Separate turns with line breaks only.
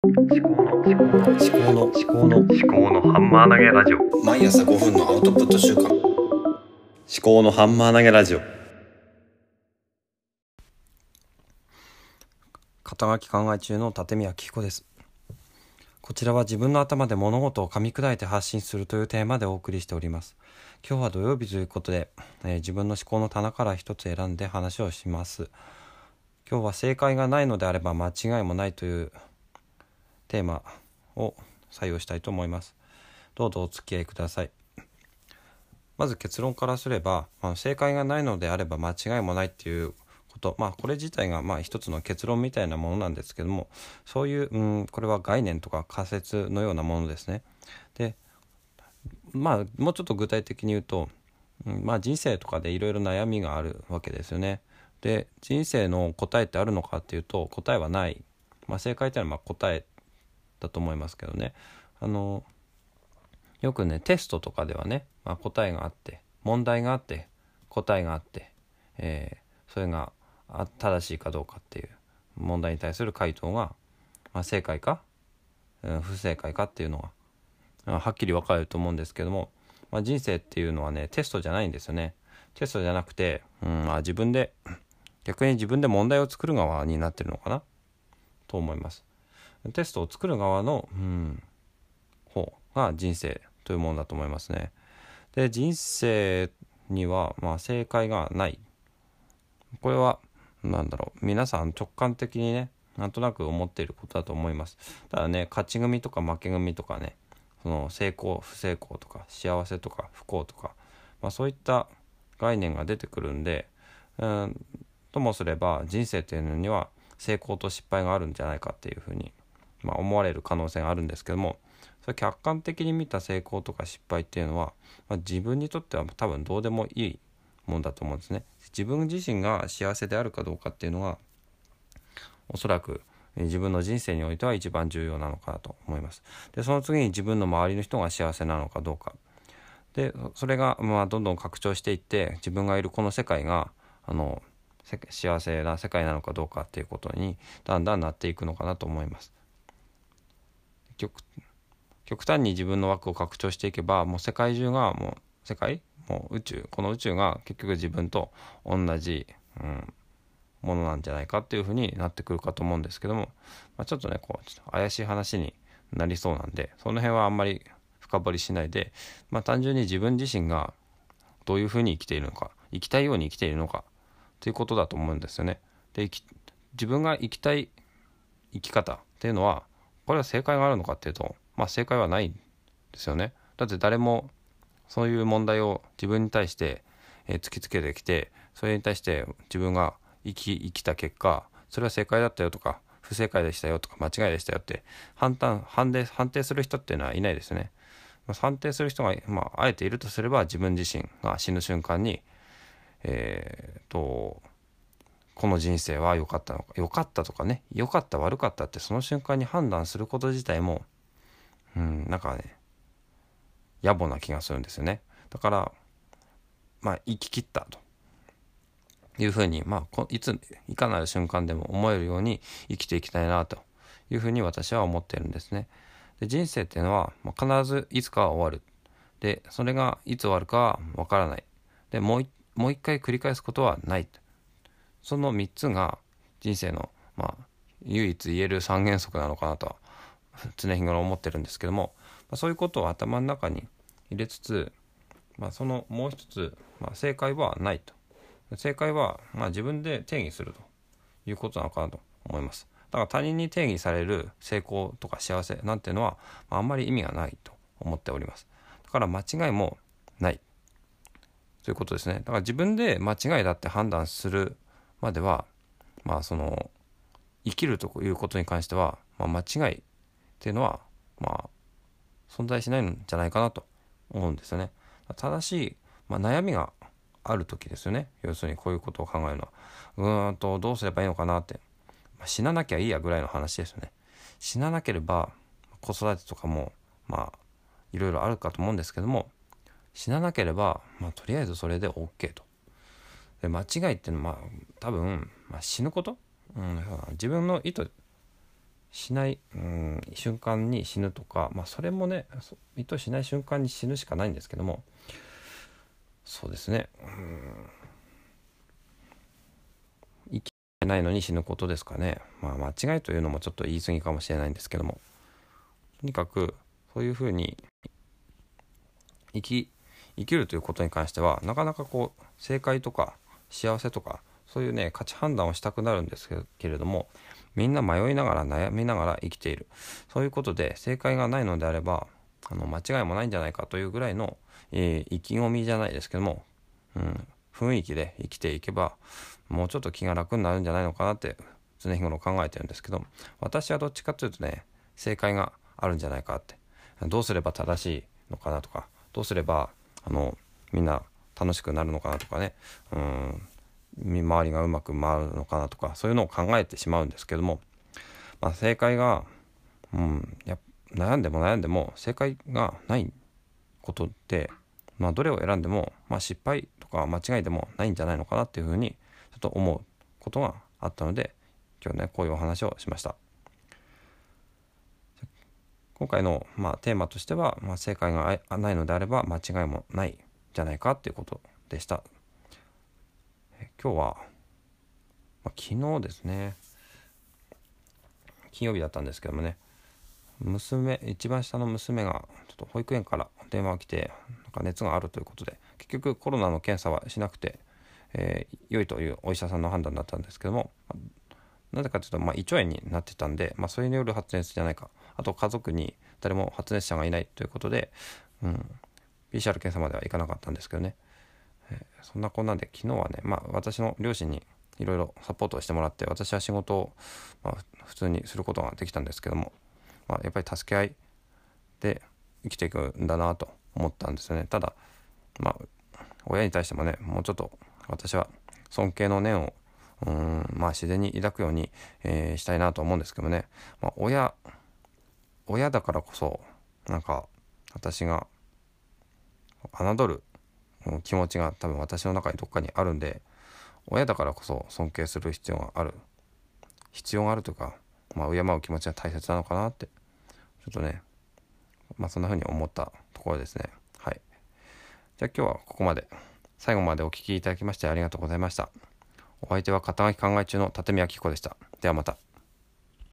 思考の思考の思考の思考の思考のハンマー投げラジオ。
毎朝5分のアウトプット週間。
思考のハンマー投げラジオ。
肩書き考え中の立宮紀彦です。こちらは自分の頭で物事を噛み砕いて発信するというテーマでお送りしております。今日は土曜日ということで、えー自分の思考の棚から一つ選んで話をします。今日は正解がないのであれば間違いもないというテーマを採用したいと思いますどうぞお付き合いくださいまず結論からすれば、まあ、正解がないのであれば間違いもないっていうことまあこれ自体がまあ一つの結論みたいなものなんですけどもそういう、うん、これは概念とか仮説のようなものですね。でまあもうちょっと具体的に言うと、うんまあ人生とかでいろいろ悩みがあるわけですよね。で人生の答えってあるのかっていうと答えはない、まあ、正解っていうのはまあ答えだと思いますけどね。あのよくねテストとかではね、まあ、答えがあって問題があって答えがあって、えーそれが正しいかどうかっていう問題に対する回答が、まあ、正解か、うん不正解かっていうのがはっきり分かれると思うんですけども、まあ、人生っていうのはねテストじゃないんですよね。テストじゃなくて、うんまあ、自分で逆に自分で問題を作る側になってるのかなと思います。テストを作る側の、うん、方が人生というものだと思いますね。で人生には、まあ、正解がない。これはなんだろう。皆さん直感的にねなんとなく思っていることだと思います。ただね勝ち組とか負け組とかねその成功不成功とか幸せとか不幸とか、まあ、そういった概念が出てくるんでうんともすれば人生っていうのには成功と失敗があるんじゃないかっていうふうに、まあ、思われる可能性があるんですけどもそれ客観的に見た成功とか失敗っていうのは、まあ、自分にとっては多分どうでもいいもんだと思うんですね。自分自身が幸せであるかどうかっていうのはおそらく自分の人生においては一番重要なのかなと思います。でその次に自分の周りの人が幸せなのかどうか。でそれがまあどんどん拡張していって自分がいるこの世界があの幸せな世界なのかどうかっていうことにだんだんなっていくのかなと思います。極極端に自分の枠を拡張していけばもう世界中がもう世界もう宇宙この宇宙が結局自分と同じ、うん、ものなんじゃないかっていうふうになってくるかと思うんですけども、まあ、ちょっとねこうちょっと怪しい話になりそうなんでその辺はあんまり深掘りしないで、まあ、単純に自分自身がどういうふうに生きているのか生きたいように生きているのかということだと思うんですよね。で自分が生きたい生き方っていうのはこれは正解があるのかっていうとまあ正解はないんですよね。だって誰もそういう問題を自分に対して、え突きつけてきてそれに対して自分が生き生きた結果それは正解だったよとか不正解でしたよとか間違いでしたよって判断判定判定する人っていうのはいないですね。ま判定する人が、まあ、あえているとすれば自分自身が死ぬ瞬間にえーとこの人生は良かったのか良かったとかね良かった悪かったってその瞬間に判断すること自体もうんなんかね野暮な気がするんですよね。だからまあ生き切ったと。いうふうにまあいついかなる瞬間でも思えるように生きていきたいなと。いうふうに私は思ってるんですね。で人生っていうのは、まあ、必ずいつかは終わる。でそれがいつ終わるかはわからない。でもう一回繰り返すことはないと。その3つが人生の、まあ、唯一言える三原則なのかなとは 常日頃思ってるんですけども、まあ、そういうことを頭の中に入れつつ、まあ、そのもう一つ、まあ、正解はないと。正解は、まあ、自分で定義するということなのかなと思います。だから他人に定義される成功とか幸せなんていうのは、まあ、あんまり意味がないと思っております。だから間違いもない。ということですね。だから自分で間違いだって判断するまではまあその生きるということに関しては、まあ、間違いっていうのはまあ存在しないんじゃないかなと思うんですよね。正しい、まあ、悩みがある時ですよね要するにこういうことを考えるのはうーんとどうすればいいのかなって、まあ、死ななきゃいいやぐらいの話ですよね。死ななければ子育てとかもまあいろいろあるかと思うんですけども死ななければ、まあ、とりあえずそれで OK と。で間違いっていうのは、まあ、多分、まあ、死ぬこと、うん、自分の意図しない、うん、瞬間に死ぬとか、まあ、それもね意図しない瞬間に死ぬしかないんですけどもそうですね。うん。生きてないのに死ぬことですかね。まあ間違いというのもちょっと言い過ぎかもしれないんですけども。とにかくそういうふうに生き生きるということに関してはなかなかこう正解とか幸せとかそういうね価値判断をしたくなるんですけれどもみんな迷いながら悩みながら生きている。そういうことで正解がないのであればあの間違いもないんじゃないかというぐらいの、えー意気込みじゃないですけども、うん、雰囲気で生きていけばもうちょっと気が楽になるんじゃないのかなって常日頃考えてるんですけど私はどっちかというとね正解があるんじゃないかって。どうすれば正しいのかなとかどうすればあのみんな楽しくなるのかなとかね。うん。見回りがうまく回るのかなとかそういうのを考えてしまうんですけども、まあ、正解が、うん、や悩んでも悩んでも正解がないことって、まあ、どれを選んでも、まあ、失敗とか間違いでもないんじゃないのかなっていうふうにちょっと思うことがあったので今日ねこういうお話をしました。今回の、まあ、テーマとしては、まあ、正解がないのであれば間違いもないじゃないかっていうことでした。え今日は、まあ、昨日ですね。金曜日だったんですけどもね。娘一番下の娘がちょっと保育園から電話が来てなんか熱があるということで結局コロナの検査はしなくて、えー良いというお医者さんの判断だったんですけどもなぜかというと、まあ、胃腸炎になってたんで、まあ、それによる発熱じゃないか。あと家族に誰も発熱者がいないということで、うん、PCR 検査まではいかなかったんですけどね、えーそんなこんなんで昨日はね、まあ、私の両親にいろいろサポートをしてもらって私は仕事を、まあ、普通にすることができたんですけども、まあ、やっぱり助け合いで生きていくんだなと思ったんですよね。ただまあ親に対してもねもうちょっと私は尊敬の念をうんまあ自然に抱くように、えーしたいなと思うんですけどね、まあ、親親だからこそなんか私が侮る気持ちが多分私の中にどっかにあるんで親だからこそ尊敬する必要がある。必要があるというか、まあ、敬う気持ちが大切なのかなってちょっとねまあそんな風に思ったところですね。はい。じゃあ今日はここまで。最後までお聞きいただきましてありがとうございました。お相手は肩書き考え中の立見明子でした。ではまた。